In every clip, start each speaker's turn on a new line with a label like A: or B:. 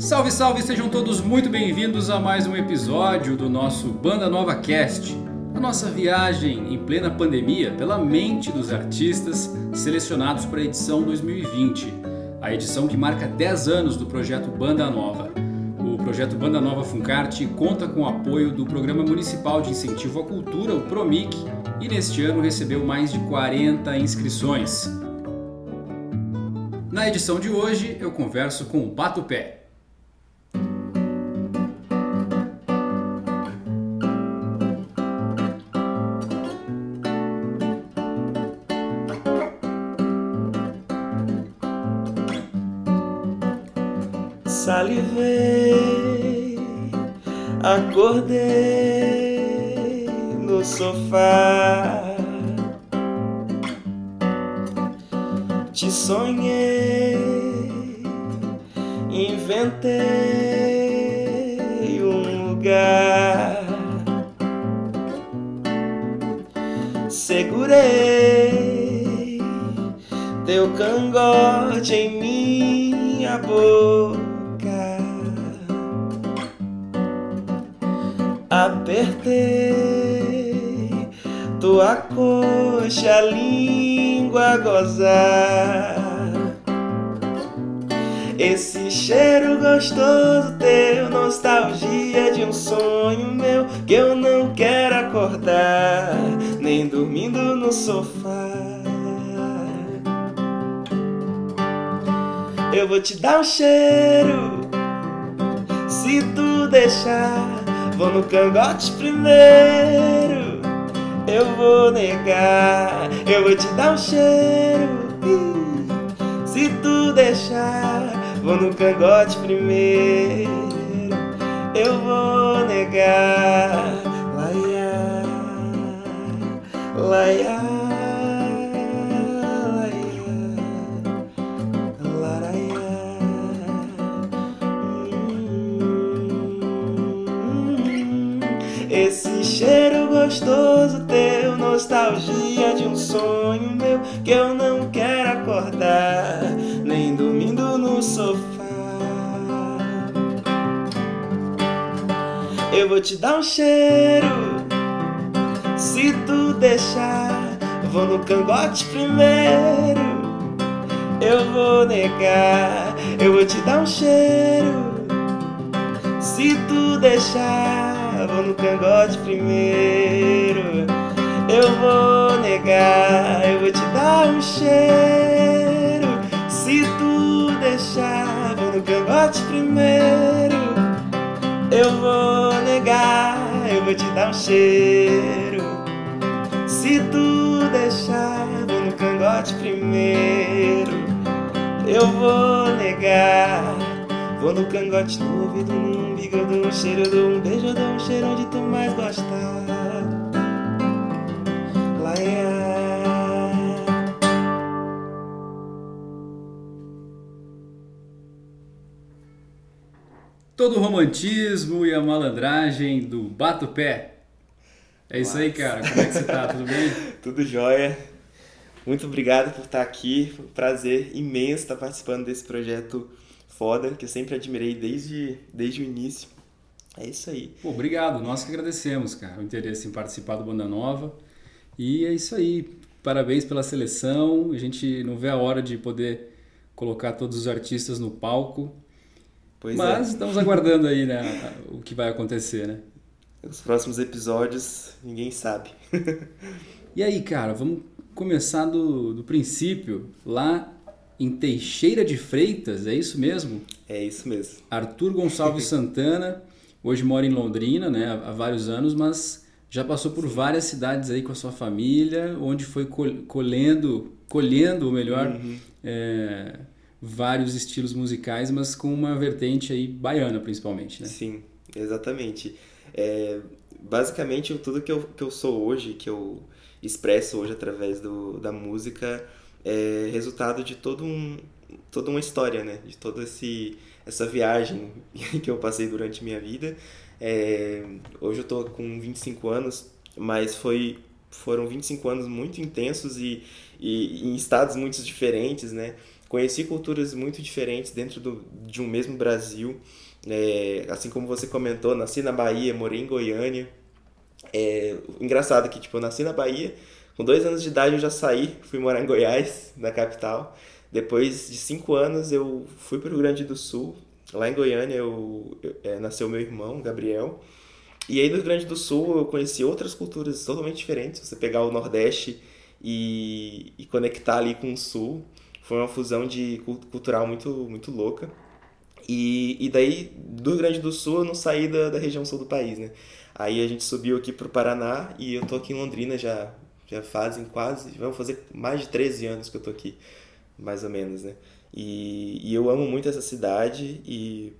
A: Salve, salve, sejam todos muito bem-vindos a mais um episódio do nosso Banda Nova Cast. A nossa viagem em plena pandemia pela mente dos artistas selecionados para a edição 2020, a edição que marca 10 anos do projeto Banda Nova. O projeto Banda Nova Funcarte conta com o apoio do Programa Municipal de Incentivo à Cultura, o PROMIC, e neste ano recebeu mais de 40 inscrições. Na edição de hoje eu converso com o Pato Pé.
B: Salivei, acordei no sofá. Te sonhei, inventei um lugar. Segurei teu cangote em minha boca. Apertei tua coxa, língua gozar. Esse cheiro gostoso teu, nostalgia de um sonho meu que eu não quero acordar, nem dormindo no sofá. Eu vou te dar um cheiro, se tu deixar. Vou no cangote primeiro, eu vou negar. Eu vou te dar um cheiro, se tu deixar. Vou no cangote primeiro, eu vou negar. Laia, laia. Gostoso teu, nostalgia de um sonho meu que eu não quero acordar, nem dormindo no sofá. Eu vou te dar um cheiro, se tu deixar. Vou no cangote primeiro, eu vou negar. Eu vou te dar um cheiro, se tu deixar vou no cangote primeiro. Eu vou negar, eu vou te dar um cheiro. Se tu deixar, vou no cangote primeiro. Eu vou negar, eu vou te dar um cheiro. Se tu deixar, vou no cangote primeiro. Eu vou negar. Vou no cangote, no ouvido, no umbigo, eu dou um cheiro, eu dou um beijo, eu dou um cheiro onde tu mais gostar. Laia.
A: Todo o romantismo e a malandragem do Bato Pé. É isso aí, cara. Como é que você tá? Tudo bem?
B: Tudo jóia. Muito obrigado por estar aqui. Foi um prazer imenso estar participando desse projeto foda, que eu sempre admirei desde, desde o início. É isso aí.
A: Pô, obrigado. Nós que agradecemos, cara, o interesse em participar do Banda Nova. E é isso aí. Parabéns pela seleção. A gente não vê a hora de poder colocar todos os artistas no palco.
B: Pois
A: Mas
B: é.
A: estamos aguardando aí, né, o que vai acontecer, né?
B: Os próximos episódios, ninguém sabe.
A: E aí, cara, vamos começar do, do princípio. Lá em Teixeira de Freitas, é isso mesmo?
B: É isso mesmo.
A: Arthur Gonçalves Santana, hoje mora em Londrina, né, há vários anos, mas já passou por várias cidades aí com a sua família, onde foi col- colhendo, colhendo, ou melhor,
B: Uhum.
A: é, vários estilos musicais, mas com uma vertente aí baiana, principalmente, né?
B: Sim, exatamente. É, basicamente, tudo que eu, que eu sou hoje, que eu expresso hoje através do, da música, é resultado de todo um, toda uma história, né? De toda esse, essa viagem que eu passei durante minha vida. É, hoje eu tô com 25 anos, mas foi, foram 25 anos muito intensos e, e em estados muito diferentes, né? conheci culturas muito diferentes dentro do, de um mesmo Brasil. É, assim como você comentou, nasci na Bahia, morei em Goiânia. É, engraçado que tipo, eu nasci na Bahia, com dois anos de idade eu já saí, fui morar em Goiás, na capital. Depois de cinco anos eu fui para o Grande do Sul. Lá em Goiânia eu, eu é, nasceu meu irmão, Gabriel. E aí no Grande do Sul eu conheci outras culturas totalmente diferentes. Você pegar o Nordeste e, e conectar ali com o Sul, foi uma fusão de cultural muito, muito louca. E, e daí, do Grande do Sul, eu não saí da, da região sul do país, né? Aí a gente subiu aqui pro Paraná e eu tô aqui em Londrina já, já fazem quase, vamos fazer mais de 13 anos que eu tô aqui, mais ou menos, né? E, e eu amo muito essa cidade e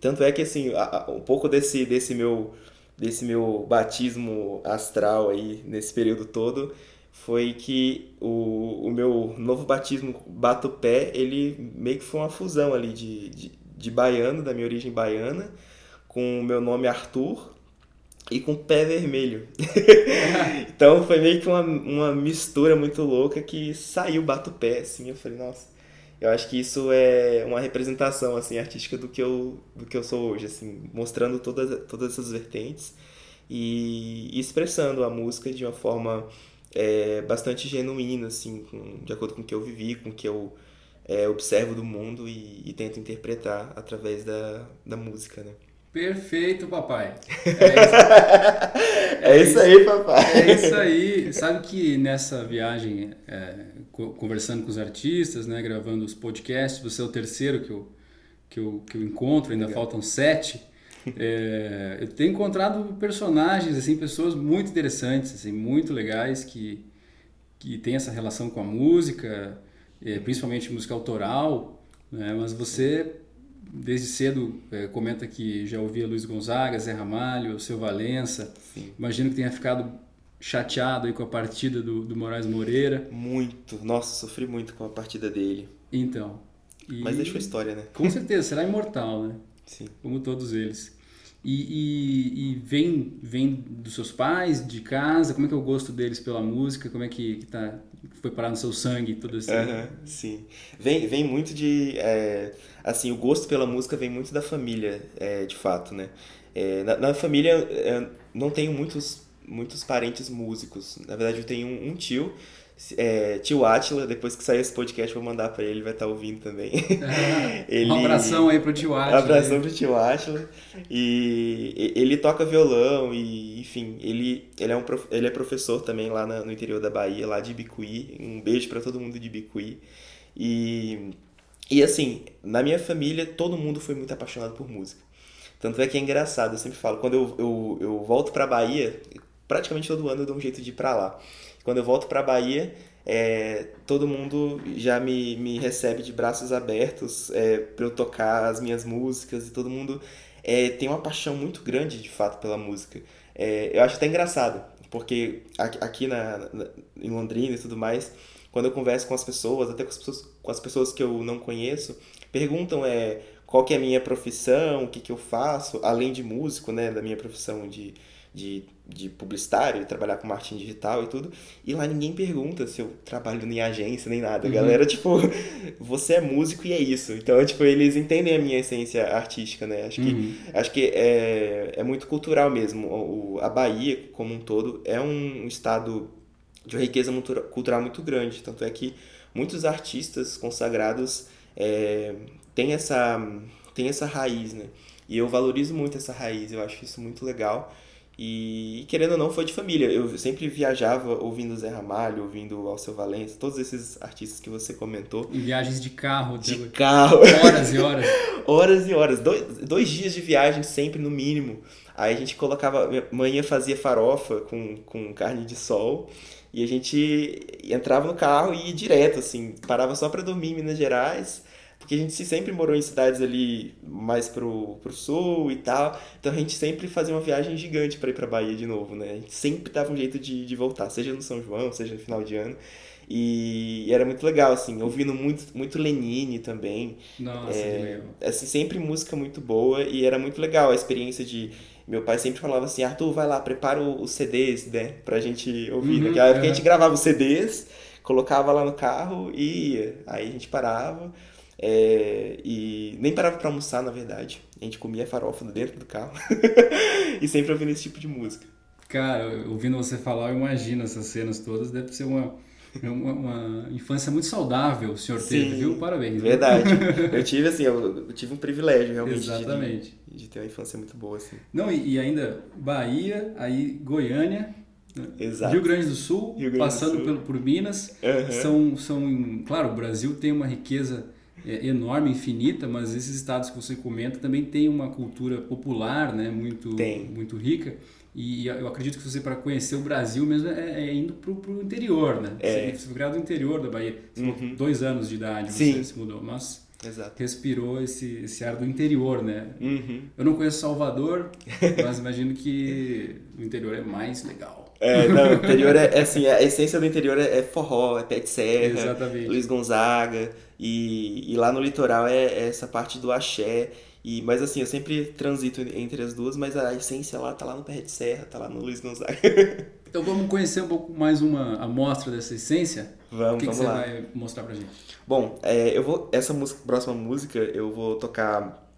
B: tanto é que, assim, um pouco desse, desse meu desse meu batismo astral aí nesse período todo foi que o, o meu novo batismo Bato Pé, ele meio que foi uma fusão ali de, de, de baiano, da minha origem baiana, com o meu nome Arthur e com pé vermelho. então foi meio que uma, uma mistura muito louca que saiu Bato Pé, assim, eu falei, nossa, eu acho que isso é uma representação assim artística do que eu do que eu sou hoje assim mostrando todas todas essas vertentes e, e expressando a música de uma forma é, bastante genuína assim com, de acordo com o que eu vivi com o que eu é, observo do mundo e, e, tento interpretar através da, da música né
A: Perfeito, papai.
B: É isso, é isso aí, papai.
A: É isso aí. Sabe que nessa viagem, é, conversando com os artistas, né, gravando os podcasts, você é o terceiro que eu, que eu, que eu encontro, ainda Legal. faltam sete. É, eu tenho encontrado personagens, assim, pessoas muito interessantes, assim, muito legais, que, que têm essa relação com a música, é, principalmente música autoral, né, mas você desde cedo é, comenta que já ouvia Luiz Gonzaga, Zé Ramalho, Seu Valença. Sim. Imagino que tenha ficado chateado aí com a partida do, do Moraes Moreira.
B: Muito. Nossa, sofri muito com a partida dele.
A: Então.
B: E, Mas deixou história, né?
A: Com certeza, será imortal, né?
B: Sim.
A: Como todos eles. E, e, e, vem, vem dos seus pais, de casa? Como é que é o gosto deles pela música? Como é que, que tá, foi parar no seu sangue tudo assim?
B: Uhum, sim. Vem, vem muito de... É, assim, o gosto pela música vem muito da família, é, de fato, né? É, na, na, família, é, não tenho muitos, muitos parentes músicos. Na verdade, eu tenho um, um tio é, tio Atila, depois que sair esse podcast, vou mandar para ele, ele vai estar tá ouvindo também.
A: É, ele, um abração aí pro tio Atila.
B: Um abração pro tio Atila. E ele toca violão e, enfim, ele, ele, é, um, ele é professor também lá no interior da Bahia, lá de Bicuí. Um beijo para todo mundo de Bicuí. E, e assim, na minha família, todo mundo foi muito apaixonado por música. Tanto é que é engraçado, eu sempre falo, quando eu, eu, eu volto pra Bahia, praticamente todo ano eu dou um jeito de ir pra lá. Quando eu volto para Bahia, é, todo mundo já me, me recebe de braços abertos é, para eu tocar as minhas músicas e todo mundo é, tem uma paixão muito grande de fato pela música. É, eu acho até engraçado, porque aqui na, na, em Londrina e tudo mais, quando eu converso com as pessoas, até com as pessoas, com as pessoas que eu não conheço, perguntam é, qual que é a minha profissão, o que, que eu faço, além de músico, né, da minha profissão de de, de publicitário, trabalhar com marketing digital e tudo. E lá ninguém pergunta se eu trabalho em agência nem nada. A uhum. galera, tipo, você é músico e é isso. Então, tipo, eles entendem a minha essência artística, né? Acho que, uhum. acho que é, é muito cultural mesmo. O, a Bahia, como um todo, é um estado de uma riqueza cultural muito grande. Tanto é que muitos artistas consagrados é, têm, essa, têm essa raiz, né? E eu valorizo muito essa raiz, eu acho isso muito legal. E, querendo ou não, foi de família. Eu sempre viajava ouvindo Zé Ramalho, ouvindo Alceu Valença, todos esses artistas que você comentou.
A: Em viagens de carro.
B: De carro.
A: Horas e horas.
B: horas e horas. Dois, dois dias de viagem sempre, no mínimo. Aí a gente colocava... Manhã fazia farofa com, com carne de sol. E a gente entrava no carro e ia direto, assim. Parava só para dormir em Minas Gerais porque a gente sempre morou em cidades ali mais pro, pro sul e tal, então a gente sempre fazia uma viagem gigante para ir pra Bahia de novo, né? A gente sempre dava um jeito de, de voltar, seja no São João, seja no final de ano. E, era muito legal, assim, ouvindo muito, muito Lenine também.
A: Nossa, é,
B: assim, sempre música muito boa e era muito legal a experiência de meu pai sempre falava assim, Arthur, vai lá, prepara os CDs, né, pra gente ouvir. Uhum, Naquela época a gente gravava os CDs, colocava lá no carro e ia. Aí a gente parava. É, e nem parava para almoçar, na verdade. A gente comia farofa dentro do carro. e sempre ouvindo esse tipo de música.
A: Cara, ouvindo você falar, eu imagino essas cenas todas. Deve ser uma, uma, uma infância muito saudável o senhor Sim, teve, viu? Parabéns.
B: Verdade. eu tive, assim, eu, eu, tive um privilégio, realmente.
A: Exatamente.
B: De, de ter uma infância muito boa, assim.
A: Não, e, e ainda Bahia, aí Goiânia, Exato. Rio Grande do Sul, Grande passando do Sul. Pelo, por Minas. Uhum. São, são, claro, o Brasil tem uma riqueza é, enorme, infinita, mas esses estados que você comenta também tem uma cultura popular, né, muito, tem. muito rica. E eu acredito que você, para conhecer o Brasil mesmo, é, é indo para o interior, né? É. Você foi criado no interior da Bahia. Uhum. Dois anos de idade Sim. você se mudou. Mas Exato. respirou esse, esse ar do interior, né? Uhum. Eu não conheço Salvador, mas imagino que o interior é mais legal.
B: É, não, o interior é, é assim, a essência do interior é, é forró, é pé de serra, Exatamente. Luiz Gonzaga, e, e lá no litoral é, é essa parte do axé, e, mas assim, eu sempre transito entre as duas, mas a essência lá tá lá no Pé de Serra, tá lá no Luiz Gonzaga.
A: Então vamos conhecer um pouco mais uma amostra dessa essência?
B: Vamos,
A: o que
B: vamos
A: que
B: lá.
A: você vai mostrar pra gente?
B: Bom, é, eu vou essa música, próxima música eu vou tocar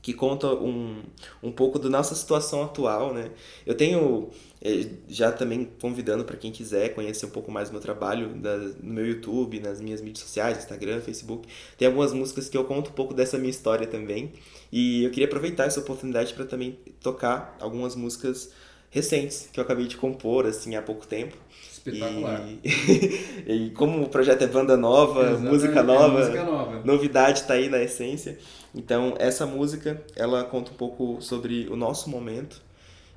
B: que conta um, um pouco da nossa situação atual, né? Eu tenho já também convidando para quem quiser conhecer um pouco mais do meu trabalho da, no meu YouTube, nas minhas mídias sociais, Instagram, Facebook. Tem algumas músicas que eu conto um pouco dessa minha história também. E eu queria aproveitar essa oportunidade para também tocar algumas músicas recentes que eu acabei de compor assim há pouco tempo.
A: Espetacular.
B: E, e como o projeto é banda nova, Exatamente, música nova, é música nova, novidade está aí na essência. Então essa música ela conta um pouco sobre o nosso momento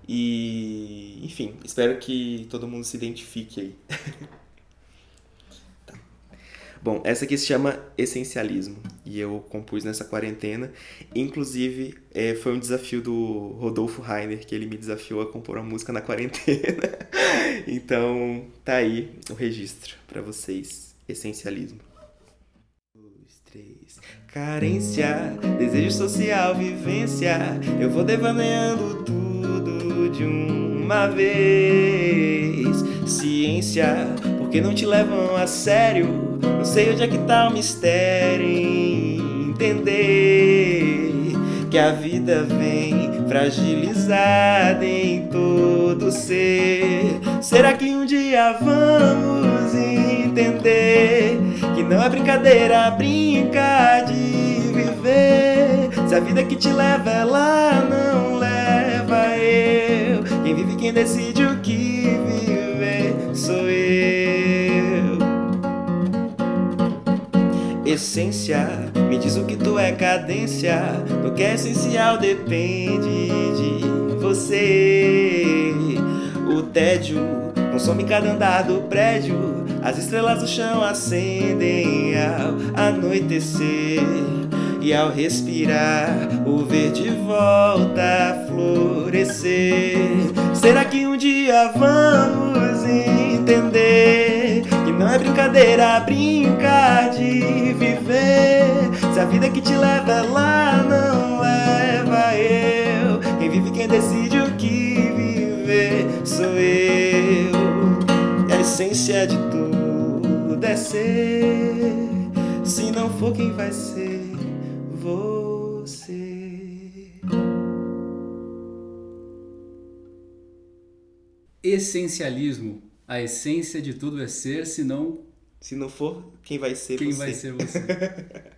B: e enfim, espero que todo mundo se identifique aí. Bom, essa aqui se chama Essencialismo e eu compus nessa quarentena. Inclusive, é, foi um desafio do Rodolfo Rainer que ele me desafiou a compor uma música na quarentena. então, tá aí o registro para vocês. Essencialismo. Carência, desejo social, vivência. Eu vou devaneando tudo de uma vez. Ciência, porque não te levam a sério não sei onde é que tá o mistério em entender que a vida vem fragilizada em todo ser. Será que um dia vamos entender que não é brincadeira brincar de viver? Se a vida que te leva ela não quem vive quem decide o que viver sou eu essência. Me diz o que tu é cadência. Do que é essencial depende de você. O tédio consome cada andar do prédio. As estrelas do chão acendem ao anoitecer. E ao respirar, o verde volta a florescer. Será que um dia vamos entender que não é brincadeira brincar de viver? Se a vida que te leva lá não leva eu, quem vive, quem decide o que viver sou eu. E a essência de tudo é ser. Se não for quem vai ser você.
A: Essencialismo. A essência de tudo é ser, senão.
B: Se não for, quem vai ser
A: quem
B: você?
A: vai ser você?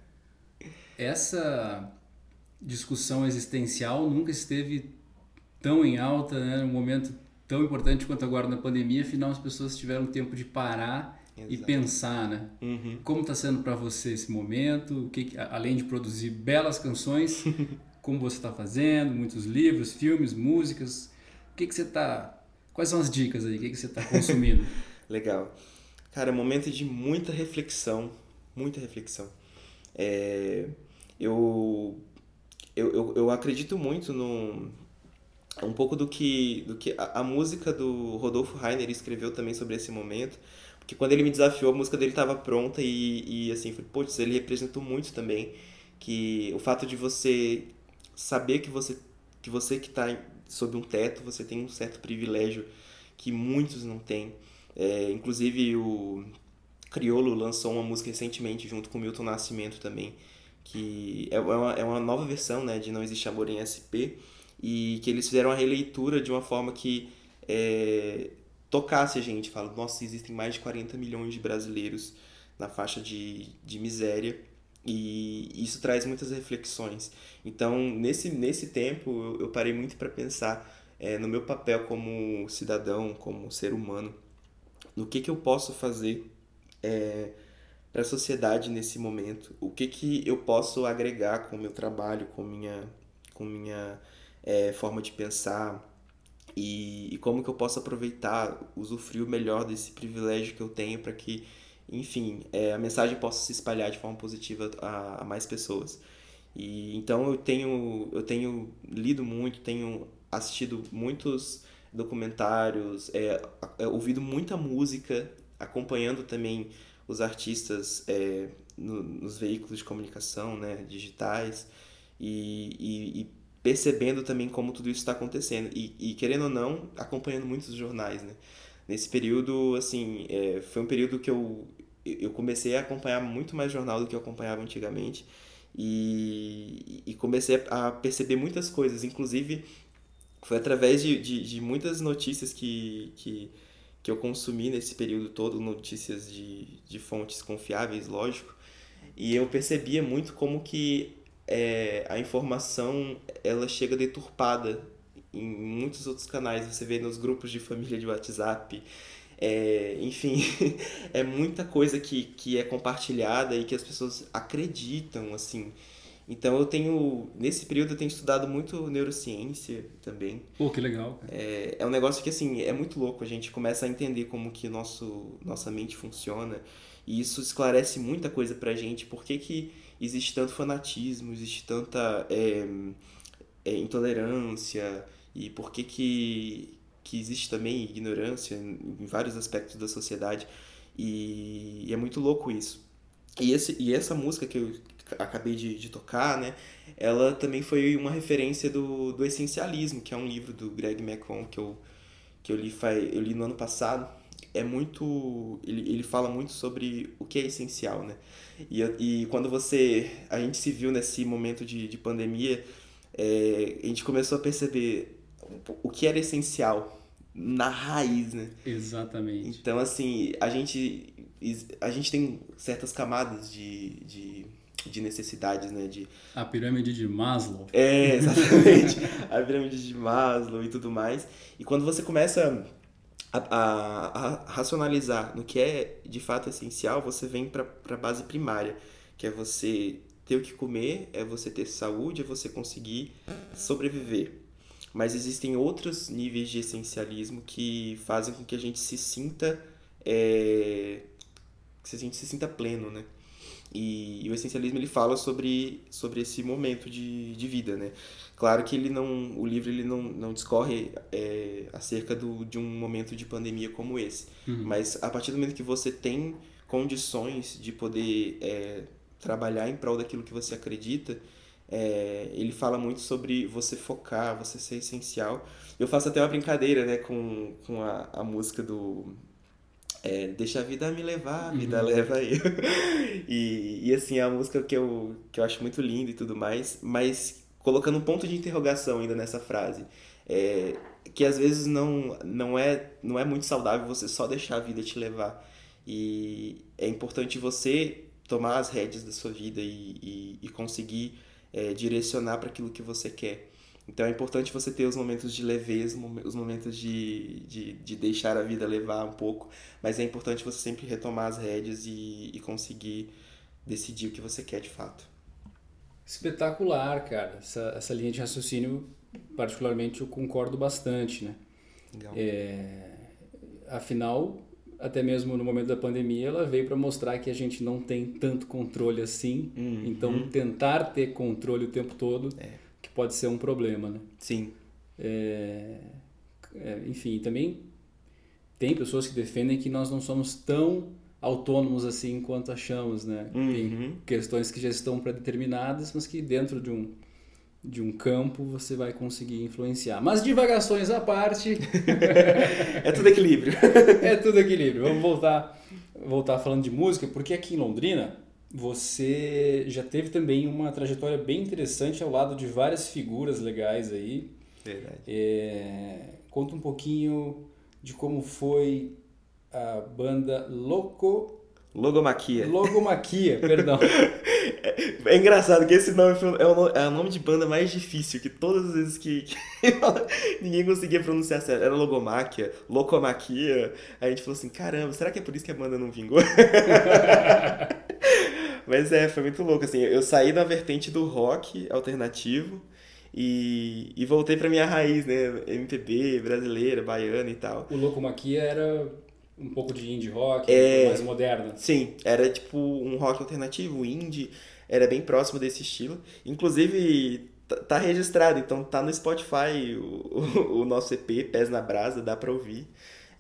A: Essa discussão existencial nunca esteve tão em alta, né? Num momento tão importante quanto agora na pandemia. Afinal, as pessoas tiveram tempo de parar Exato. e pensar, né? Uhum. Como está sendo para você esse momento? O que, além de produzir belas canções, como você está fazendo? Muitos livros, filmes, músicas. O que, que você está? Quais são as dicas aí? O que, que você está consumindo?
B: Legal, cara, é um momento de muita reflexão, muita reflexão. É, eu, eu, eu, eu acredito muito no um pouco do que, do que a, a música do Rodolfo Rainer escreveu também sobre esse momento que quando ele me desafiou, a música dele estava pronta e, e assim, putz, ele representou muito também que o fato de você saber que você que você que está sob um teto, você tem um certo privilégio que muitos não têm. É, inclusive o Criolo lançou uma música recentemente junto com o Milton Nascimento também, que é uma, é uma nova versão né, de Não Existe Amor em SP, e que eles fizeram uma releitura de uma forma que é, tocasse a gente. Fala, nossa, existem mais de 40 milhões de brasileiros na faixa de, de miséria, e isso traz muitas reflexões. Então, nesse, nesse tempo, eu, eu parei muito para pensar é, no meu papel como cidadão, como ser humano, no que, que eu posso fazer é, para a sociedade nesse momento, o que, que eu posso agregar com o meu trabalho, com minha, com minha é, forma de pensar e, e, como que eu posso aproveitar, usufruir melhor desse privilégio que eu tenho para que, enfim, é, a mensagem possa se espalhar de forma positiva a, a mais pessoas. E então eu tenho eu tenho lido muito, tenho assistido muitos documentários, é, é, ouvido muita música, acompanhando também os artistas é, no, nos veículos de comunicação né, digitais e, e, e, percebendo também como tudo isso está acontecendo. E, e, querendo ou não acompanhando muitos jornais né? Nesse período assim é, foi um período que eu eu comecei a acompanhar muito mais jornal do que eu acompanhava antigamente. E, e comecei a perceber muitas coisas. Inclusive foi através de, de, de muitas notícias que, que, que eu consumi nesse período todo, notícias de, de fontes confiáveis, lógico, e eu percebia muito como que é, a informação ela chega deturpada em muitos outros canais. Você vê nos grupos de família de WhatsApp, é, enfim, é muita coisa que, que é compartilhada e que as pessoas acreditam, assim. Então eu tenho, nesse período eu tenho estudado muito neurociência também.
A: Pô, que legal.
B: É, é um negócio que assim, é muito louco, a gente começa a entender como que nosso, nossa mente funciona e isso esclarece muita coisa pra gente, por que que existe tanto fanatismo, existe tanta é, é, intolerância e por que que, que existe também ignorância em vários aspectos da sociedade e, e é muito louco isso. E, esse, e essa música que eu acabei de, de tocar, né? Ela também foi uma referência do, do Essencialismo, que é um livro do Greg McCon que eu, que eu, li, eu li no ano passado. É muito... Ele, ele fala muito sobre o que é essencial, né? E, e quando você... A gente se viu nesse momento de, de pandemia, é, a gente começou a perceber o que era essencial na raiz, né?
A: Exatamente.
B: Então, assim, a gente, a gente tem certas camadas de, de, de necessidades, né? De...
A: A pirâmide de Maslow.
B: É, exatamente. a pirâmide de Maslow e tudo mais. E quando você começa a, a, a racionalizar no que é de fato essencial, você vem para a base primária, que é você ter o que comer, é você ter saúde, é você conseguir sobreviver. Mas existem outros níveis de essencialismo que fazem com que a gente se sinta é, que a gente se sinta pleno, né? E, e, o essencialismo ele fala sobre, sobre esse momento de, de vida, né? Claro que ele não, o livro ele não, não discorre é, acerca do, de um momento de pandemia como esse, uhum. mas a partir do momento que você tem condições de poder é, trabalhar em prol daquilo que você acredita, é, ele fala muito sobre você focar, você ser essencial. Eu faço até uma brincadeira né, com, com a, a música do é, Deixa a vida me levar, a vida uhum. leva eu. e, e assim, é uma música que eu, que eu acho muito linda e tudo mais, mas colocando um ponto de interrogação ainda nessa frase. É, que às vezes não, não, é, não é muito saudável você só deixar a vida te levar. E é importante você tomar as rédeas da sua vida e, e, e conseguir é, direcionar para aquilo que você quer. Então é importante você ter os momentos de leveza, os momentos de, de, de, deixar a vida levar um pouco, mas é importante você sempre retomar as rédeas e, e conseguir decidir o que você quer de fato.
A: Espetacular, cara. Essa, essa linha de raciocínio, particularmente, eu concordo bastante, né? Legal. É, afinal, até mesmo no momento da pandemia, ela veio para mostrar que a gente não tem tanto controle assim. Uhum. Então, tentar ter controle o tempo todo... É que pode ser um problema, né?
B: Sim.
A: É, é, enfim, também tem pessoas que defendem que nós não somos tão autônomos assim quanto achamos, né? Uhum. Tem questões que já estão predeterminadas, mas que dentro de um de um campo você vai conseguir influenciar. Mas divagações à parte.
B: é tudo equilíbrio.
A: é tudo equilíbrio. Vamos voltar voltar falando de música, porque aqui em Londrina você já teve também uma trajetória bem interessante ao lado de várias figuras legais aí.
B: Verdade.
A: É, conta um pouquinho de como foi a banda Loco...
B: Logomaquia.
A: Logomaquia, perdão.
B: É engraçado que esse nome é o, no- é o nome de banda mais difícil, que todas as vezes que, que ninguém conseguia pronunciar certo. Era Logomáquia, Locomaquia. Aí a gente falou assim, caramba, será que é por isso que a banda não vingou? Mas é, foi muito louco, assim, eu saí da vertente do rock alternativo e, e voltei pra minha raiz, né, MPB, brasileira, baiana e tal.
A: O Locomaquia era um pouco de indie rock,
B: É.
A: mais moderna.
B: Sim, era tipo um rock alternativo, indie, era bem próximo desse estilo. Inclusive, tá, tá registrado, então tá no Spotify o, o, o nosso EP, Pés na Brasa, dá pra ouvir.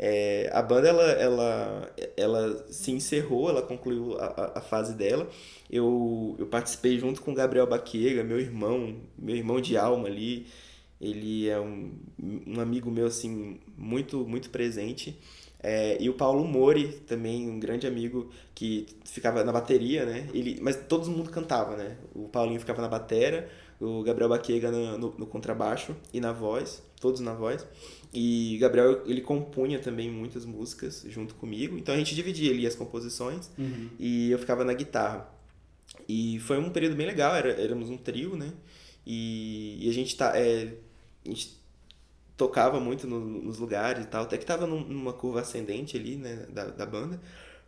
B: É, a banda, ela, ela, ela se encerrou, ela concluiu a, a- fase dela. Eu, eu participei junto com o Gabriel Baqueira, meu irmão, meu irmão de alma ali. Ele é um, um amigo meu, assim, muito, muito presente. É, e o Paulo Mori, também um grande amigo que ficava na bateria, né? Ele, mas todo mundo cantava, né? O Paulinho ficava na batera, o Gabriel Baquega no, no, no contrabaixo e na voz, todos na voz. E o Gabriel, ele compunha também muitas músicas junto comigo, então a gente dividia ali as composições
A: Uhum.
B: e eu ficava na guitarra. E foi um período bem legal, era, éramos um trio, né? E, e a gente tá, é, a gente tocava muito no- nos lugares e tal, até que tava num- numa curva ascendente ali, né, da, da banda.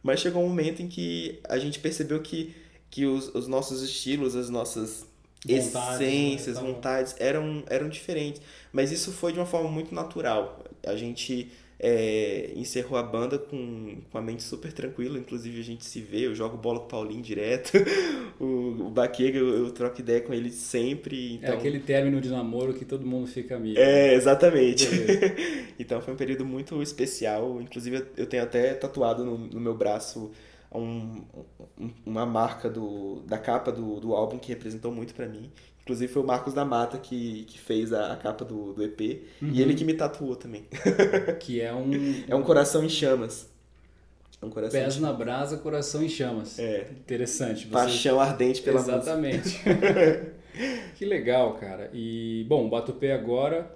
B: Mas chegou um momento em que a gente percebeu que, que os, os nossos estilos, as nossas
A: Vontades, né,
B: essências,
A: tavam-
B: vontades eram, eram diferentes. Mas isso foi de uma forma muito natural. A gente é, encerrou a banda com, com a mente super tranquila, inclusive a gente se vê, eu jogo bola com o Paulinho direto, o, o Baquega eu, eu troco ideia com ele sempre.
A: É
B: Então...
A: aquele término de namoro que todo mundo fica amigo.
B: É, exatamente. Então foi um período muito especial. Inclusive, eu tenho até tatuado no, no meu braço um- um- uma marca do, da capa do, do álbum que representou muito pra mim. Inclusive, foi o Marcos da Mata que, que fez a, a capa do, do EP.
A: Uhum.
B: E ele que me tatuou também.
A: Que é um
B: É um coração em chamas. É um coração
A: pés na brasa, coração em chamas.
B: É.
A: Interessante. Você...
B: Paixão ardente pela música.
A: Exatamente. que legal, cara. E, bom, Batupé agora,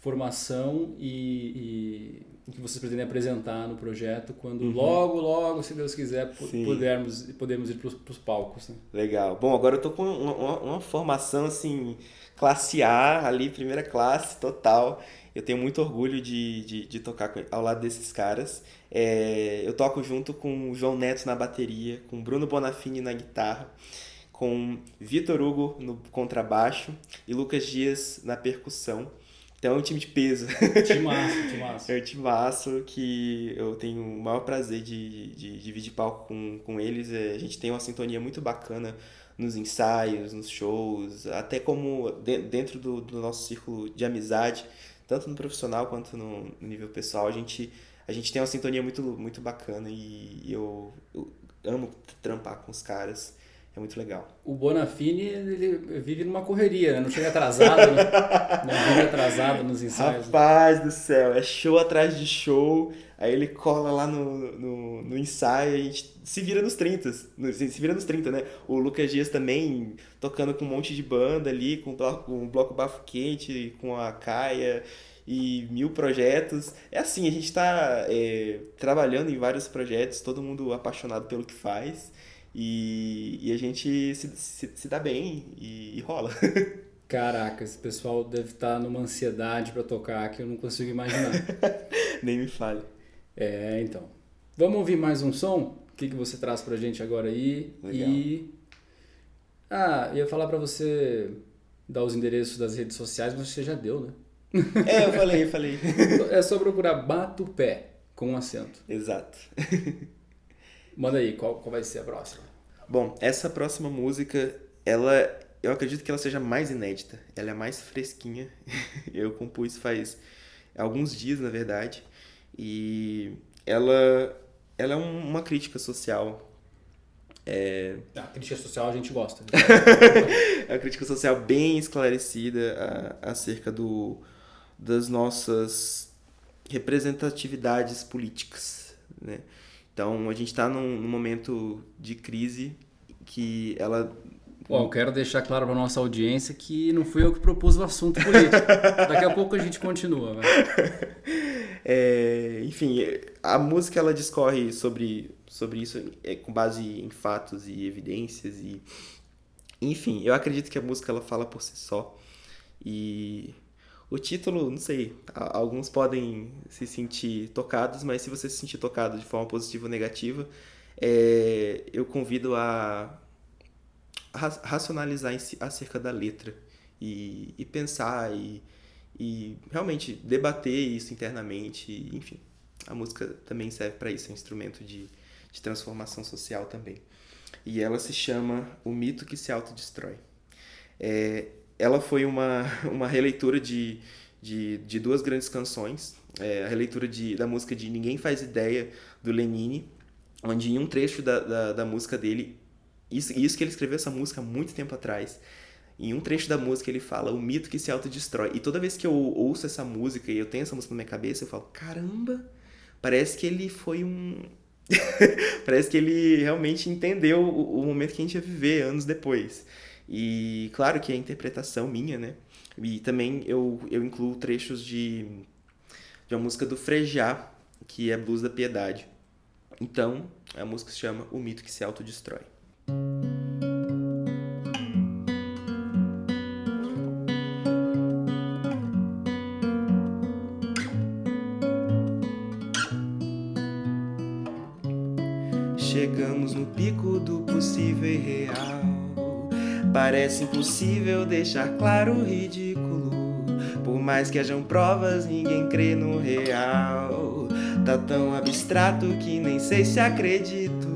A: formação e, que vocês pretendem apresentar no projeto quando logo, logo, se Deus quiser,
B: Uhum. Sim.
A: pudermos, podemos ir para os palcos. Né?
B: Legal. Bom, agora eu tô com uma, uma- uma formação assim, classe A, ali, primeira classe, total. Eu tenho muito orgulho de, de, de tocar ao lado desses caras. É, eu toco junto com o João Neto na bateria, com o Bruno Bonafini na guitarra, com Vitor Hugo no contrabaixo e Lucas Dias na percussão. Então é um time de peso.
A: Timaço, timaço.
B: É um timaço que eu tenho o maior prazer de, de dividir palco com, com eles. É, A gente tem uma sintonia muito bacana nos ensaios, nos shows, até como de- dentro do, do nosso círculo de amizade, tanto no profissional quanto no, no nível pessoal, a gente, a gente tem uma sintonia muito, muito bacana e eu, eu amo trampar com os caras. É muito legal.
A: O Bonafini, ele vive numa correria, né? não chega atrasado, né? não vive atrasado nos ensaios. né?
B: Rapaz do céu, é show atrás de show. Aí ele cola lá no, no, no ensaio e a gente se vira nos 30. no- Se vira nos 30, né? O Lucas Dias também tocando com um monte de banda ali, com o bloco, o bloco Bafo Quente, com a Caia e mil projetos. É assim, a gente tá é, trabalhando em vários projetos, todo mundo apaixonado pelo que faz. E, e a gente se, se, se dá bem e, e rola.
A: Caraca, esse pessoal deve estar numa ansiedade para tocar que eu não consigo imaginar.
B: Nem me fale.
A: É, então. Vamos ouvir mais um som? O que, que você traz pra gente agora aí?
B: Legal.
A: E. Ah, ia falar pra você dar os endereços das redes sociais, mas você já deu, né?
B: É, eu falei, eu falei.
A: É só procurar Bato Pé com um acento.
B: Exato.
A: Manda aí, qual, qual vai ser a próxima?
B: Bom, essa próxima música, ela, eu acredito que ela seja mais inédita. Ela é mais fresquinha. Eu compus faz alguns dias, na verdade. E ela, ela é um- uma crítica social. É
A: Ah, crítica social a gente gosta.
B: é uma crítica social bem esclarecida a- acerca do, das nossas representatividades políticas, né? Então a gente está num, num momento de crise que ela
A: Bom, eu quero deixar claro para nossa audiência que não fui eu que propus o assunto político. Daqui a pouco a gente continua.
B: É, enfim, a música ela discorre sobre, sobre isso é, com base em fatos e evidências e enfim, eu acredito que a música ela fala por si só e o título, não sei, alguns podem se sentir tocados, mas se você se sentir tocado de forma positiva ou negativa, é, eu convido a racionalizar acerca da letra e, e pensar e, e realmente debater isso internamente. Enfim, a música também serve para isso, é um instrumento de, de transformação social também. E ela se chama O Mito que se Autodestrói. É, ela foi uma, uma releitura de, de, de duas grandes canções. É, a releitura de, da música de Ninguém Faz Ideia, do Lenine, onde em um trecho da, da, da música dele isso, isso que ele escreveu essa música há muito tempo atrás. Em um trecho da música ele fala o mito que se autodestrói. E toda vez que eu ouço essa música e eu tenho essa música na minha cabeça, eu falo, caramba, parece que ele foi um. parece que ele realmente entendeu o, o, momento que a gente ia viver anos depois. E claro que é interpretação minha, né? E também eu, eu incluo trechos de, de uma música do Frejá, que é Blues da Piedade. Então, a música se chama O Mito que se Autodestrói. Parece impossível deixar claro o ridículo. Por mais que hajam provas, ninguém crê no real. Tá tão abstrato que nem sei se acredito.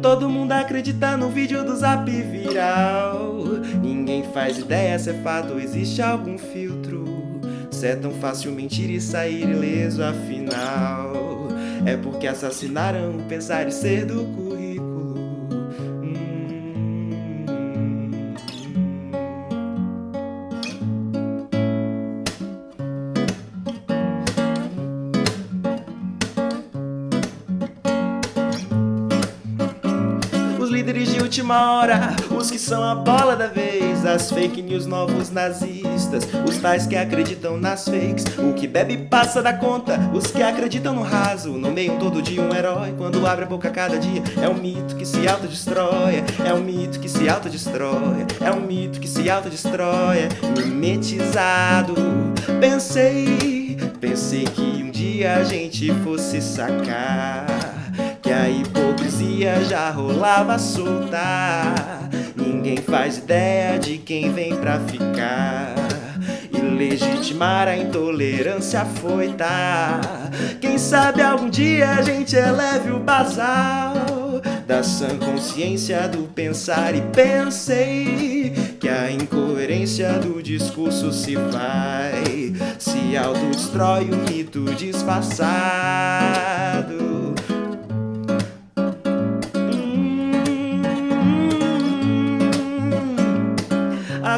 B: Todo mundo acredita no vídeo do zap viral. Ninguém faz ideia se é fato, existe algum filtro. Se é tão fácil mentir e sair ileso, afinal. É porque assassinaram o pensar e ser do cu. Última hora, os que são a bola da vez, as fake news novos nazistas, os tais que acreditam nas fakes, o que bebe passa da conta, os que acreditam no raso, no meio todo de um herói, quando abre a boca cada dia, é um mito que se autodestrói, é um mito que se autodestrói, é um mito que se autodestrói, mimetizado. Pensei, pensei que um dia a gente fosse sacar que a hipocrisia já rolava solta. Ninguém faz ideia de quem vem pra ficar. E legitimar a intolerância foi tá. Quem sabe algum dia a gente eleve o basal da sã consciência do pensar e pensei que a incoerência do discurso se vai, se autodestrói o mito disfarçado.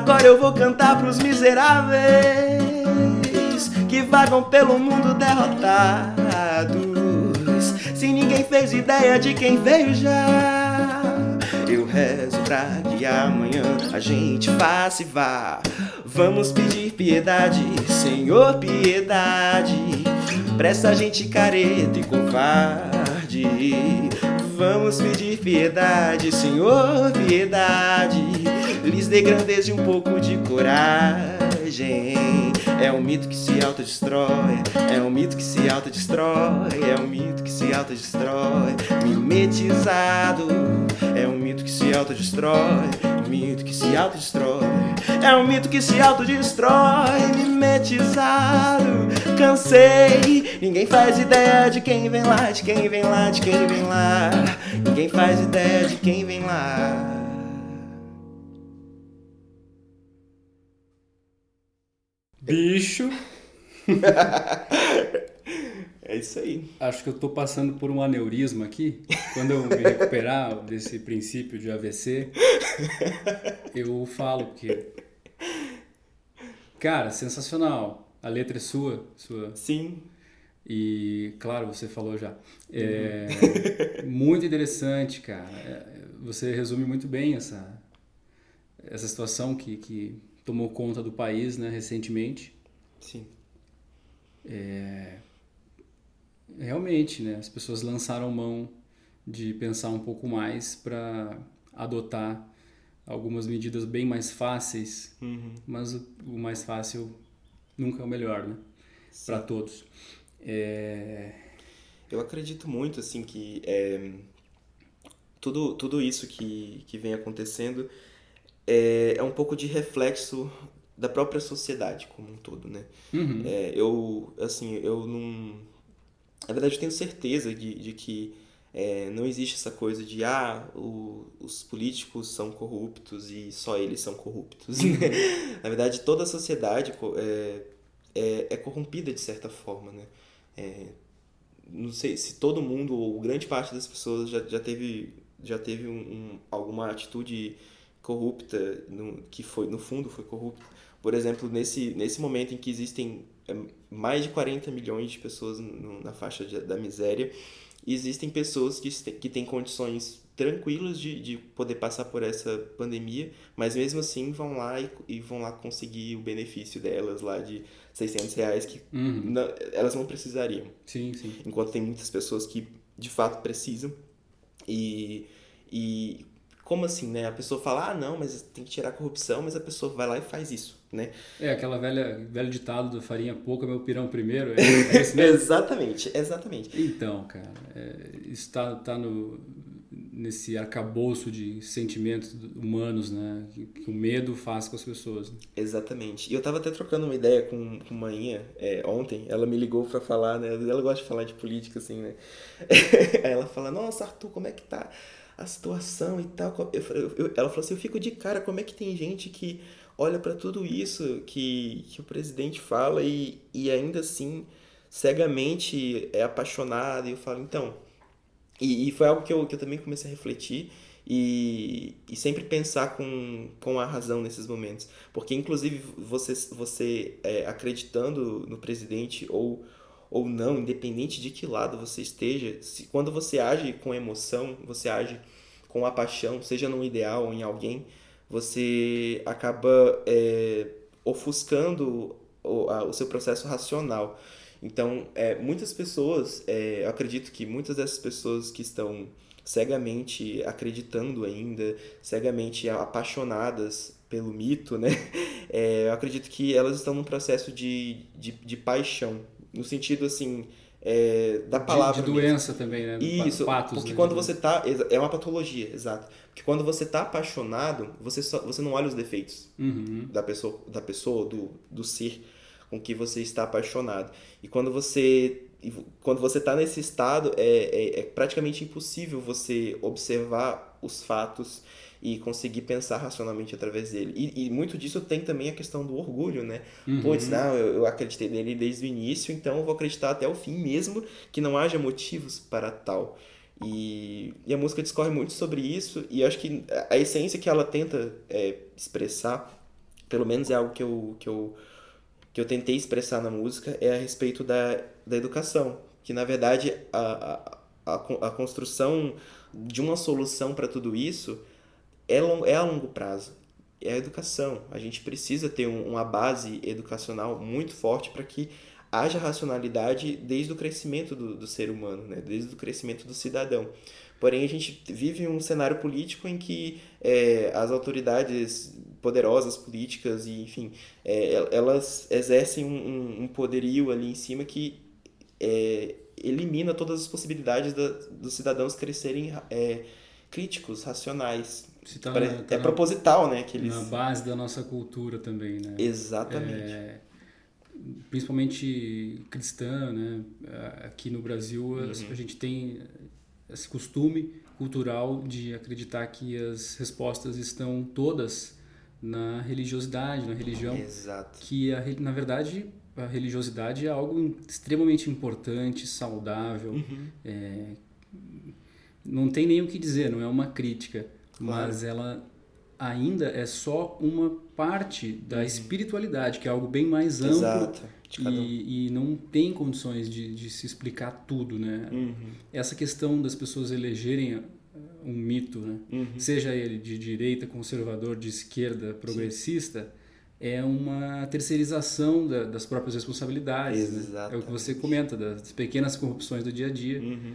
B: Agora eu vou cantar pros miseráveis que vagam pelo mundo derrotados. Se ninguém fez ideia de quem veio já, eu rezo pra que amanhã a gente faça e vá. Vamos pedir piedade, Senhor, piedade. Presta a gente careta e covarde. Vamos pedir piedade, Senhor, piedade. Lhes dê grandeza e um pouco de coragem. É um mito que se autodestrói, é um mito que se autodestrói, é um mito que se autodestrói. Mimetizado, é um mito que se autodestrói, mito que se autodestrói. É um mito que se autodestrói, mimetizado. Cansei, ninguém faz ideia de quem vem lá, de quem vem lá, de quem vem lá. Ninguém faz ideia de quem vem lá.
A: Bicho.
B: é isso aí.
A: Acho que eu tô passando por um aneurisma aqui. Quando eu me recuperar desse princípio de AVC, eu falo que. Cara, sensacional. A letra é sua, sua.
B: Sim.
A: E, claro, você falou já. É, uhum. muito interessante, cara. É, você resume muito bem essa, essa situação que, que tomou conta do país né, recentemente.
B: Sim.
A: É, realmente, né, as pessoas lançaram mão de pensar um pouco mais para adotar algumas medidas bem mais fáceis,
B: uhum.
A: mas o, o, mais fácil nunca é o melhor, né? Para todos. É...
B: Eu acredito muito assim que é, tudo, tudo isso que, que vem acontecendo é, é um pouco de reflexo da própria sociedade como um todo, né?
A: Uhum.
B: É, eu, assim, eu não... Na verdade, eu tenho certeza de, de que é, não existe essa coisa de, ah, o, os políticos são corruptos e só eles são corruptos. Uhum. Na verdade, toda a sociedade é, é, é, corrompida de certa forma, né? É, não sei se todo mundo ou grande parte das pessoas já, já teve, já teve um, um alguma atitude corrupta, no, que foi no fundo foi corrupta. Por exemplo, nesse, nesse momento em que existem é, mais de 40 milhões de pessoas no, na faixa de, da miséria, existem pessoas que, que têm condições tranquilas de, de poder passar por essa pandemia, mas mesmo assim vão lá e, e vão lá conseguir o benefício delas lá de 600 reais que
A: uhum.
B: não, elas não precisariam.
A: Sim, sim.
B: Enquanto tem muitas pessoas que de fato precisam. E, e como assim, né? A pessoa fala, ah, não, mas tem que tirar a corrupção, mas a pessoa vai lá e faz isso, né?
A: É, aquela velha, velho ditado do farinha pouca, meu pirão primeiro, é, é isso mesmo?
B: exatamente, exatamente.
A: Então, cara, é, isso tá, no, nesse arcabouço de sentimentos humanos, né? Que, que, o medo faz com as pessoas. Né?
B: Exatamente. E eu tava até trocando uma ideia com, com Mainha é, ontem, ela me ligou para falar, né? Ela gosta de falar de política, assim, né? Aí ela fala, nossa, Arthur, como é que tá? A situação e tal. Eu, eu, ela falou assim: eu fico de cara, como é que tem gente que olha para tudo isso que, que o presidente fala e, e ainda assim cegamente é apaixonado? E eu falo, então. E, e foi algo que eu, que eu também comecei a refletir e, e sempre pensar com, com a razão nesses momentos. Porque, inclusive, você, você é, acreditando no presidente ou ou não, independente de que lado você esteja, se, quando você age com emoção, você age com a paixão, seja num ideal ou em alguém, você acaba é, ofuscando o, a, o seu processo racional. Então, é, muitas pessoas, é, eu acredito que muitas dessas pessoas que estão cegamente acreditando ainda, cegamente apaixonadas pelo mito, né? É, eu acredito que elas estão num processo de, de, de paixão, no sentido assim é, da palavra.
A: De, de doença mesmo. também, né?
B: Isso, Patos, porque né? quando você tá. É uma patologia, exato. Porque quando você tá apaixonado, você, só, você não olha os defeitos
A: uhum.
B: da pessoa, da pessoa do, do ser com que você está apaixonado. E quando você. Quando você está nesse estado, é, é, é praticamente impossível você observar os fatos e conseguir pensar racionalmente através dele. E, e muito disso tem também a questão do orgulho, né?
A: Uhum.
B: Putz, não, eu, eu acreditei nele desde o início, então eu vou acreditar até o fim, mesmo que não haja motivos para tal. E, e a música discorre muito sobre isso, e acho que a essência que ela tenta é, expressar, pelo menos é algo que eu, que, eu, que eu tentei expressar na música, é a respeito da, da educação. Que na verdade a, a, a, a construção de uma solução para tudo isso é, long, é a longo prazo. É a educação. A gente precisa ter um, uma base educacional muito forte para que haja racionalidade desde o crescimento do, do ser humano, né? desde o crescimento do cidadão. Porém, a gente vive um cenário político em que é, as autoridades poderosas políticas e enfim é, elas exercem um, um, poderio ali em cima que é, elimina todas as possibilidades da, dos cidadãos crescerem é, críticos racionais Tá, tá é na, proposital, né? Que eles...
A: Na base da nossa cultura também, né?
B: Exatamente. É,
A: principalmente cristã, né? Aqui no Brasil uhum. a gente tem esse costume cultural de acreditar que as respostas estão todas na religiosidade, na religião.
B: Exato.
A: Que a, na verdade a religiosidade é algo extremamente importante, saudável.
B: Uhum.
A: É, não tem nem o que dizer, não é uma crítica mas ela ainda é só uma parte da espiritualidade, que é algo bem mais amplo
B: Exato. Um.
A: e, e não tem condições de, de se explicar tudo, né?
B: Uhum.
A: Essa questão das pessoas elegerem uh, um mito, né?
B: Uhum.
A: seja ele de direita, conservador, de esquerda, progressista, é uma terceirização da- das próprias responsabilidades. Né? É o que você comenta, das pequenas corrupções do dia a dia
B: Uhum.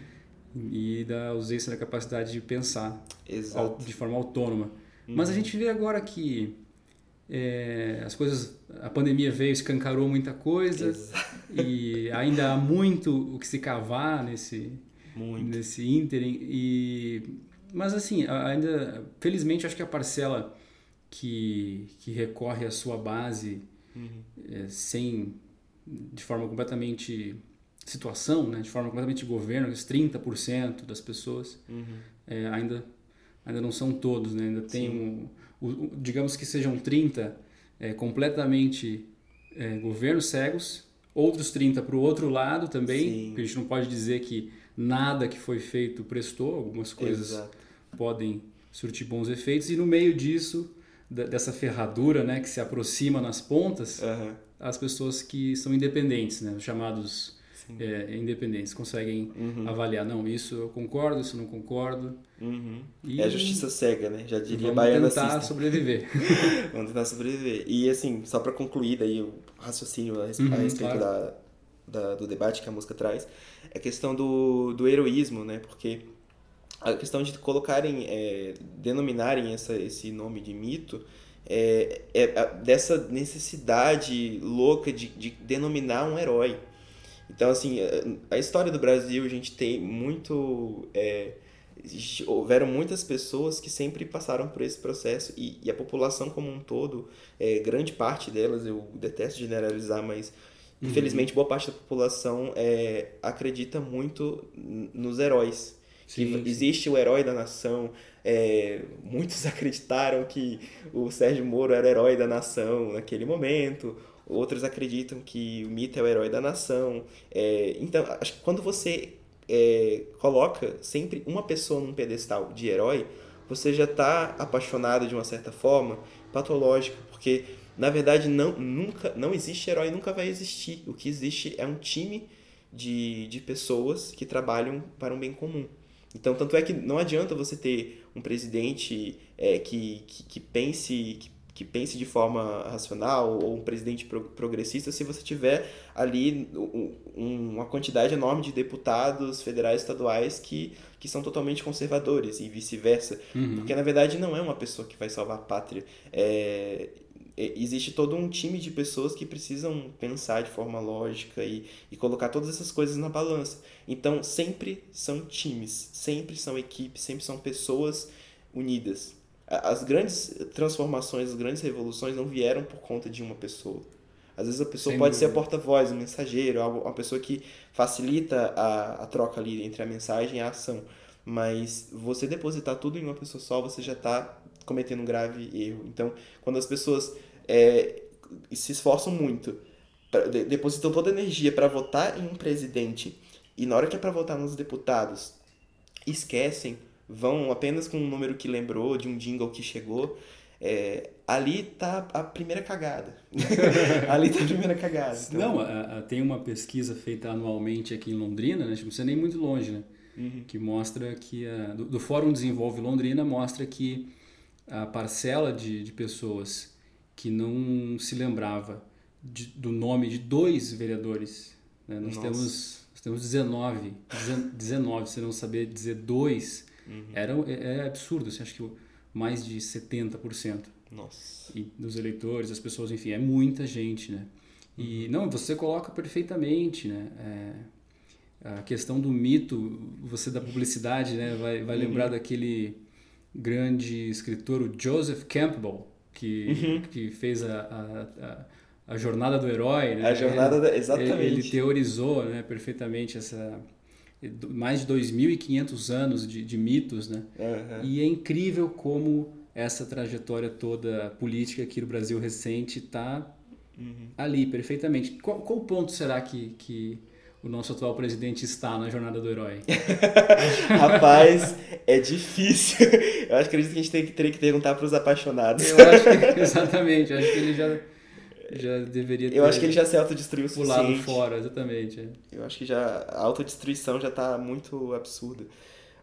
A: E da ausência da capacidade de pensar
B: Exato.
A: de forma autônoma. Mas a gente vê agora que é, as coisas, a pandemia veio, escancarou muita coisa
B: Exato.
A: e ainda há muito o que se cavar nesse
B: Muito.
A: nesse ínterim e mas assim ainda felizmente acho que a parcela que que recorre à sua base
B: Uhum.
A: é, sem de forma completamente situação né de forma completamente governo os 30% das pessoas
B: Uhum.
A: é, ainda ainda não são todos né ainda tem um, o, o- digamos que sejam 30 é, completamente é, governos cegos outros 30 para o outro lado também
B: Sim.
A: porque a gente não pode dizer que nada que foi feito prestou algumas coisas
B: Exato.
A: podem surtir bons efeitos e no meio disso dessa ferradura né que se aproxima nas pontas
B: Aham.
A: as pessoas que são independentes né os chamados. É, independentes conseguem
B: Uhum.
A: avaliar não isso eu concordo isso eu não concordo
B: Uhum.
A: e
B: É a justiça cega, né? Já diria
A: vamos
B: Baiana
A: tentar
B: System.
A: sobreviver
B: Vamos tentar sobreviver. E assim, só pra concluir daí o raciocínio a,
A: Uhum,
B: respeito
A: claro.
B: da, da- do debate que a música traz, é a questão do, do heroísmo, né? Porque a questão de colocarem, é, denominarem essa, esse nome de mito é, é dessa necessidade louca de, de denominar um herói. Então, assim, a- a história do Brasil, a gente tem muito. é, houveram muitas pessoas que sempre passaram por esse processo e, e a população como um todo, é, grande parte delas, eu detesto generalizar, mas infelizmente boa parte da população é, acredita muito nos heróis.
A: Sim,
B: existe o herói da nação. é, muitos acreditaram que o Sérgio Moro era herói da nação naquele momento. Outros acreditam que o mito é o herói da nação. É, então, acho que quando você é, coloca sempre uma pessoa num pedestal de herói, você já está apaixonado de uma certa forma, patológico, porque na verdade não, nunca, não existe herói, nunca vai existir. O que existe é um time de, de pessoas que trabalham para um bem comum. Então, tanto é que não adianta você ter um presidente é, que, que, que pense que, que pense de forma racional ou um presidente pro- progressista se você tiver ali um- um- uma quantidade enorme de deputados federais e estaduais que, que são totalmente conservadores e vice-versa.
A: Uhum.
B: Porque, na verdade, não é uma pessoa que vai salvar a pátria. É, é, existe todo um time de pessoas que precisam pensar de forma lógica e, e colocar todas essas coisas na balança. Então, sempre são times, sempre são equipes, sempre são pessoas unidas. As grandes transformações, as grandes revoluções não vieram por conta de uma pessoa. Às vezes a pessoa
A: Sem
B: pode ser a
A: dúvida.
B: porta-voz, o mensageiro, uma pessoa que facilita a, a troca ali entre a mensagem e a ação. Mas você depositar tudo em uma pessoa só, você já está cometendo um grave erro. Então, quando as pessoas é, se esforçam muito, pra- de- depositam toda a energia para votar em um presidente, e na hora que é para votar nos deputados, esquecem, vão apenas com um número que lembrou, de um jingle que chegou, é, ali tá a primeira cagada. ali tá a primeira cagada. Então,
A: Não, a- a- tem uma pesquisa feita anualmente aqui em Londrina, né? Tipo, Não precisa nem muito longe, né?
B: Uhum.
A: Que mostra que a, do, do Fórum Desenvolve Londrina mostra que a parcela de, de pessoas que não se lembrava de- do nome de dois vereadores, né? Nós
B: Nossa.
A: temos nós temos 19, 19, se não saber dizer dois,
B: Uhum.
A: era, é, é absurdo, assim, acho que mais de 70%
B: Nossa.
A: e dos eleitores, das pessoas, enfim, é muita gente, né? E não, você coloca perfeitamente, né? É, a questão do mito, você da publicidade, né? Vai, vai lembrar daquele grande escritor, o Joseph Campbell, que, que fez a, a, a, a jornada do herói, né?
B: A jornada da-
A: Ele-
B: exatamente.
A: Ele teorizou, né? Perfeitamente essa mais de 2.500 anos de, de mitos, né?
B: Aham.
A: E é incrível como essa trajetória toda política aqui no Brasil recente está
B: Uhum.
A: ali perfeitamente. Qual, qual ponto será que, que o nosso atual presidente está na jornada do herói?
B: Rapaz, é difícil. Eu acho que a gente tem que, teria que perguntar para os apaixonados.
A: Eu acho que, exatamente, eu acho que ele já, já deveria ter
B: Eu acho que ele já se autodestruiu o
A: pulado
B: suficiente.
A: fora, exatamente. é.
B: Eu acho que já a autodestruição já tá muito absurda.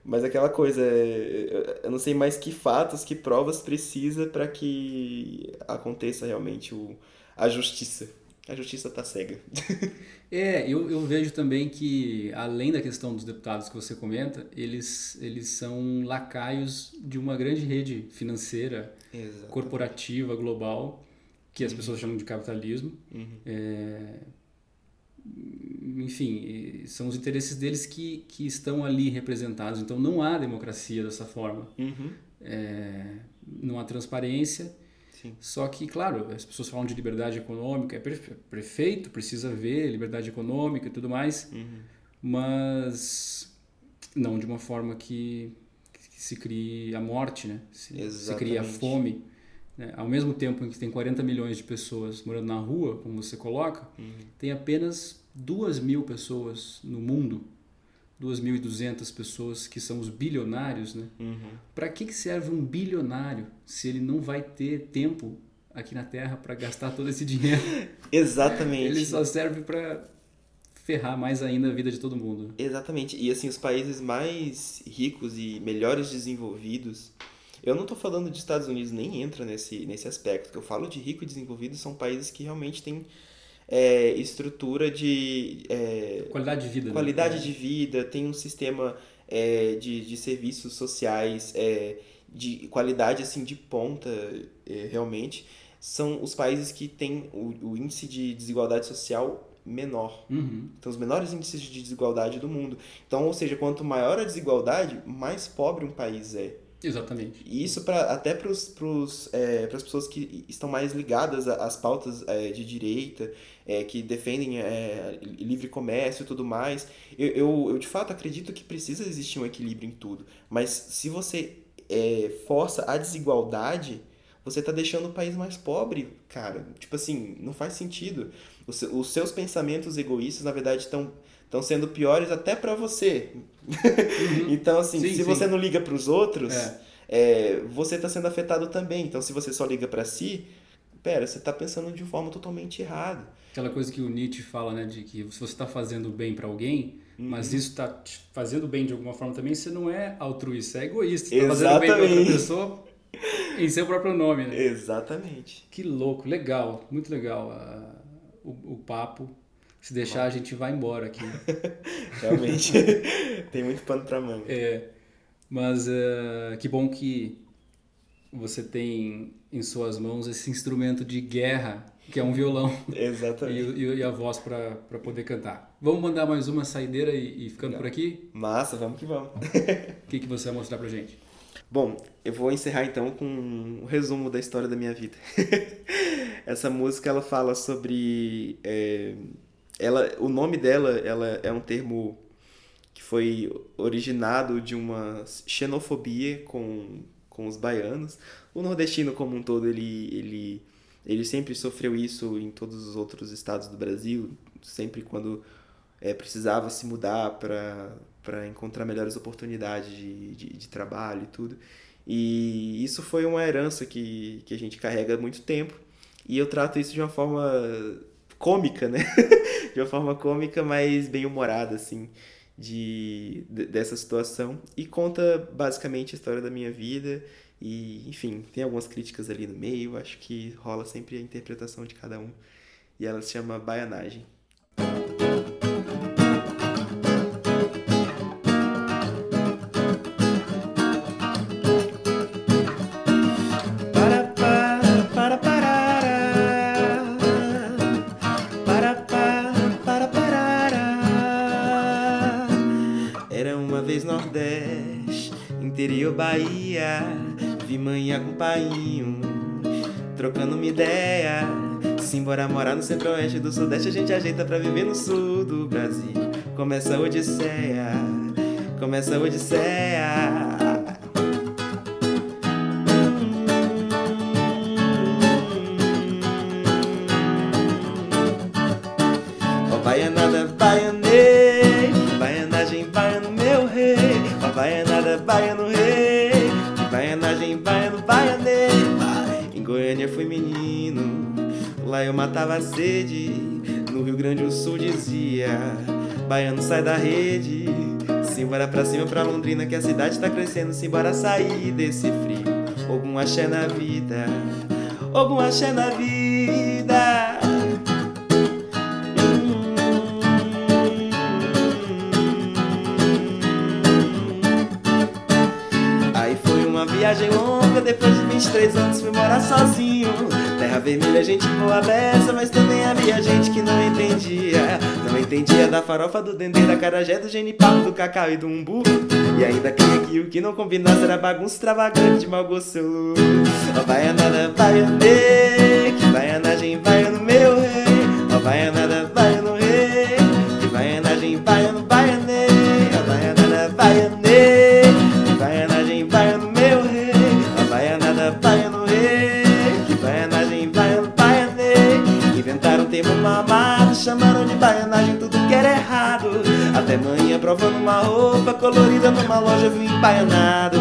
B: Mas aquela coisa, é, eu não sei mais que fatos, que provas precisa para que aconteça realmente o, a justiça. A justiça tá cega.
A: É, eu, eu vejo também que, além da questão dos deputados que você comenta, eles, eles são lacaios de uma grande rede financeira,
B: Exato.
A: corporativa, global, que as pessoas chamam de capitalismo.
B: Uhum.
A: É, enfim, são os interesses deles que, que estão ali representados. Então não há democracia dessa forma.
B: Uhum.
A: É, não há transparência.
B: Sim.
A: Só que, claro, as pessoas falam de liberdade econômica, é perfeito, precisa ver liberdade econômica e tudo mais,
B: Uhum.
A: mas não de uma forma que, que se crie a morte, né? Se, se crie a fome. Né? Ao mesmo tempo em que tem 40 milhões de pessoas morando na rua, como você coloca,
B: Uhum.
A: tem apenas 2 mil pessoas no mundo, 2.200 pessoas que são os bilionários, né?
B: Uhum.
A: Para que, que serve um bilionário se ele não vai ter tempo aqui na Terra para gastar todo esse dinheiro?
B: Exatamente.
A: Ele só serve para ferrar mais ainda a vida de todo mundo.
B: Exatamente. E assim, os países mais ricos e melhores desenvolvidos. Eu não tô falando de Estados Unidos, nem entra nesse, nesse aspecto. Que eu falo de rico e desenvolvido são países que realmente têm é, estrutura de. é,
A: Qualidade de vida. né?
B: qualidade de vida, tem um sistema é, de, de serviços sociais é, de qualidade assim de ponta é, realmente são os países que têm o, o índice de desigualdade social menor
A: Uhum.
B: então os menores índices de desigualdade do mundo então ou seja quanto maior a desigualdade mais pobre um país é
A: Exatamente.
B: e isso pra, até para é, as pessoas que estão mais ligadas às pautas é, de direita, é, que defendem é, livre comércio e tudo mais. Eu, eu, eu, de fato acredito que precisa existir um equilíbrio em tudo. Mas se você é, força a desigualdade, você está deixando o país mais pobre, cara. Tipo assim, não faz sentido. Os, os seus pensamentos egoístas, na verdade, estão estão sendo piores até para você. então, assim,
A: Sim,
B: se
A: sim.
B: você não liga para os outros,
A: É.
B: é, você está sendo afetado também. Então, se você só liga para si, pera, você está pensando de forma totalmente errada.
A: Aquela coisa que o Nietzsche fala, né, de que se você está fazendo bem para alguém, mas
B: Uhum.
A: isso está te fazendo bem de alguma forma também, você não é altruísta, é egoísta. Você está fazendo bem para outra pessoa em seu próprio nome, né?
B: Exatamente.
A: Que louco, legal, muito legal ah, o, o papo. Se deixar, a gente vai embora aqui.
B: Realmente. Tem muito pano para manga.
A: É, mas ah, que bom que você tem em suas mãos esse instrumento de guerra, que é um violão, e,
B: Exatamente.
A: e- e a voz para poder cantar. Vamos mandar mais uma saideira e, e ficando por aqui?
B: Massa, vamos que vamos.
A: O que, que você vai mostrar pra gente?
B: Bom, eu vou encerrar então com um resumo da história da minha vida. Essa música ela fala sobre é, ela, o nome dela ela é um termo que foi originado de uma xenofobia com, com os baianos. O nordestino como um todo ele, ele, ele sempre sofreu isso em todos os outros estados do Brasil, sempre quando é, precisava se mudar para encontrar melhores oportunidades de, de, de trabalho e tudo. E isso foi uma herança que, que a gente carrega há muito tempo. E eu trato isso de uma forma cômica, né? de uma forma cômica, mas bem humorada, assim, de, de- dessa situação. E conta basicamente a história da minha vida. E, enfim, tem algumas críticas ali no meio. Acho que rola sempre a interpretação de cada um. E ela se chama Baianagem. Bahia. Vi manhã com painho, trocando uma ideia. Simbora morar no centro-oeste do sudeste, a gente ajeita pra viver no sul do Brasil. Começa a Odisseia, começa a Odisseia. Eu matava a sede. No Rio Grande do Sul dizia: Baiano sai da rede. Simbora pra cima, pra Londrina, que a cidade tá crescendo. Simbora sair desse frio. Algum axé na vida, algum axé na vida. Aí foi uma viagem longa, depois de 23 anos fui morar sozinho. Vermelha, gente boa dessa, mas também havia gente que não entendia. Não entendia da farofa, do dendê, da carajé, do genipapo, do cacau e do umbu. E ainda cria que o que não combinasse era bagunça extravagante de mau gosto Ó baianada, baianê, que baianagem vai no meu rei. Ó baianada, Até manhã provando uma roupa colorida numa loja vim baianado.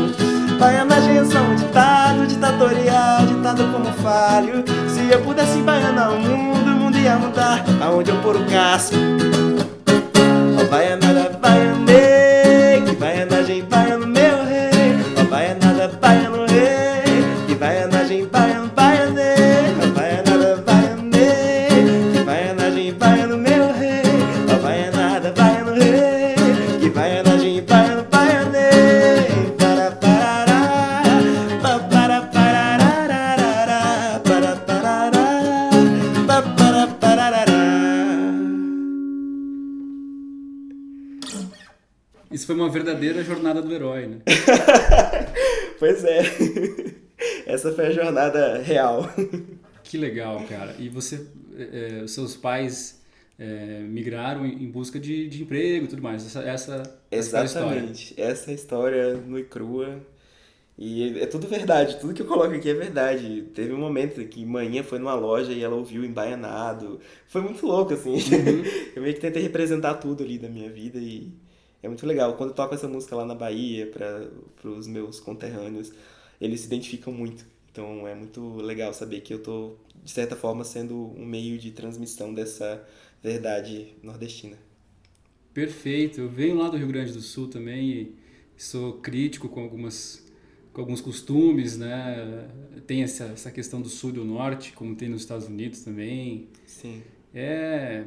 B: Baianagem é só um ditado, ditatorial, ditado como falho. Se eu pudesse baianar o mundo, o mundo ia mudar. Aonde eu pôr o casco? Ó baianada,
A: Isso foi uma verdadeira jornada do herói, né?
B: Pois é. Essa foi a jornada real.
A: Que legal, cara. E você, é, é, os seus pais é, migraram em busca de, de emprego e tudo mais. Essa, essa, essa a história.
B: Exatamente. Essa é a história nua e crua. E é tudo verdade, tudo que eu coloco aqui é verdade. Teve um momento que manhã foi numa loja e ela ouviu embaianado. Foi muito louco, assim. Eu meio que tentei representar tudo ali da minha vida e é muito legal. Quando eu toco essa música lá na Bahia para os meus conterrâneos, eles se identificam muito. Então é muito legal saber que eu tô, de certa forma, sendo um meio de transmissão dessa verdade nordestina.
A: Perfeito. Eu venho lá do Rio Grande do Sul também e sou crítico com algumas com alguns costumes, né? Tem essa, essa questão do sul e do norte, como tem nos Estados Unidos também.
B: Sim.
A: É.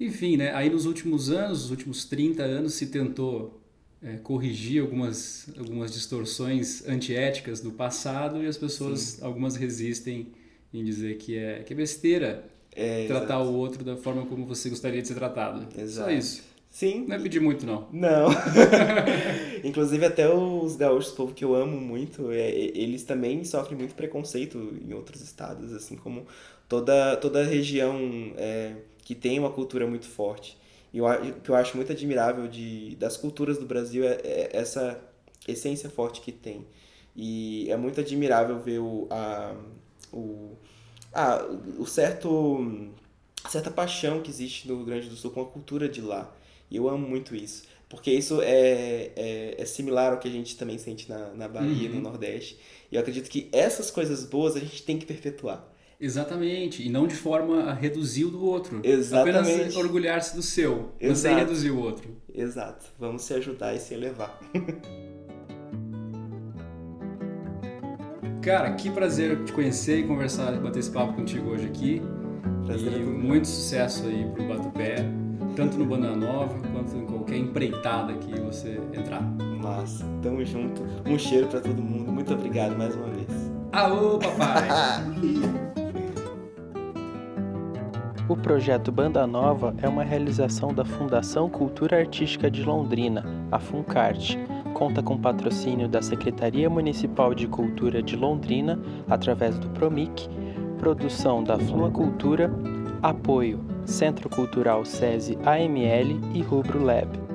A: Enfim, né? Aí nos últimos anos, os últimos 30 anos, se tentou é, corrigir algumas, algumas distorções antiéticas do passado e as pessoas, algumas resistem em dizer que é, que é besteira
B: É,
A: tratar
B: exato.
A: o outro da forma como você gostaria de ser tratado. Só
B: Exato.
A: isso.
B: Sim.
A: Não é pedir muito, não.
B: Não. Inclusive até os gaúchos, povo que eu amo muito, é, eles também sofrem muito preconceito em outros estados, assim como toda toda região é, que tem uma cultura muito forte. E a- o que eu acho muito admirável de, das culturas do Brasil é, é essa essência forte que tem. E é muito admirável ver o, a, o, ah, o certo, a certa paixão que existe no Rio Grande do Sul com a cultura de lá. E eu amo muito isso. Porque isso é, é, é similar ao que a gente também sente na, na Bahia,
A: Uhum.
B: no Nordeste. E eu acredito que essas coisas boas a gente tem que perpetuar.
A: Exatamente. E não de forma a reduzir o do outro.
B: Exatamente.
A: Apenas orgulhar-se do seu, mas sem
B: Exato.
A: reduzir o outro.
B: Exato. Vamos se ajudar e se elevar.
A: Cara, que prazer te conhecer e conversar, bater esse papo contigo hoje aqui.
B: Prazer é
A: e muito sucesso aí pro Batupé, tanto no Banda Nova quanto em qualquer empreitada que você entrar.
B: Massa. Tamo junto. Um cheiro pra todo mundo. Muito obrigado mais uma vez.
A: Aô, papai!
C: O projeto Banda Nova é uma realização da Fundação Cultura Artística de Londrina, a Funcarte. Conta com patrocínio da Secretaria Municipal de Cultura de Londrina, através do Promic, produção da Flua Cultura, apoio Centro Cultural SESI AML e Rubro Lab.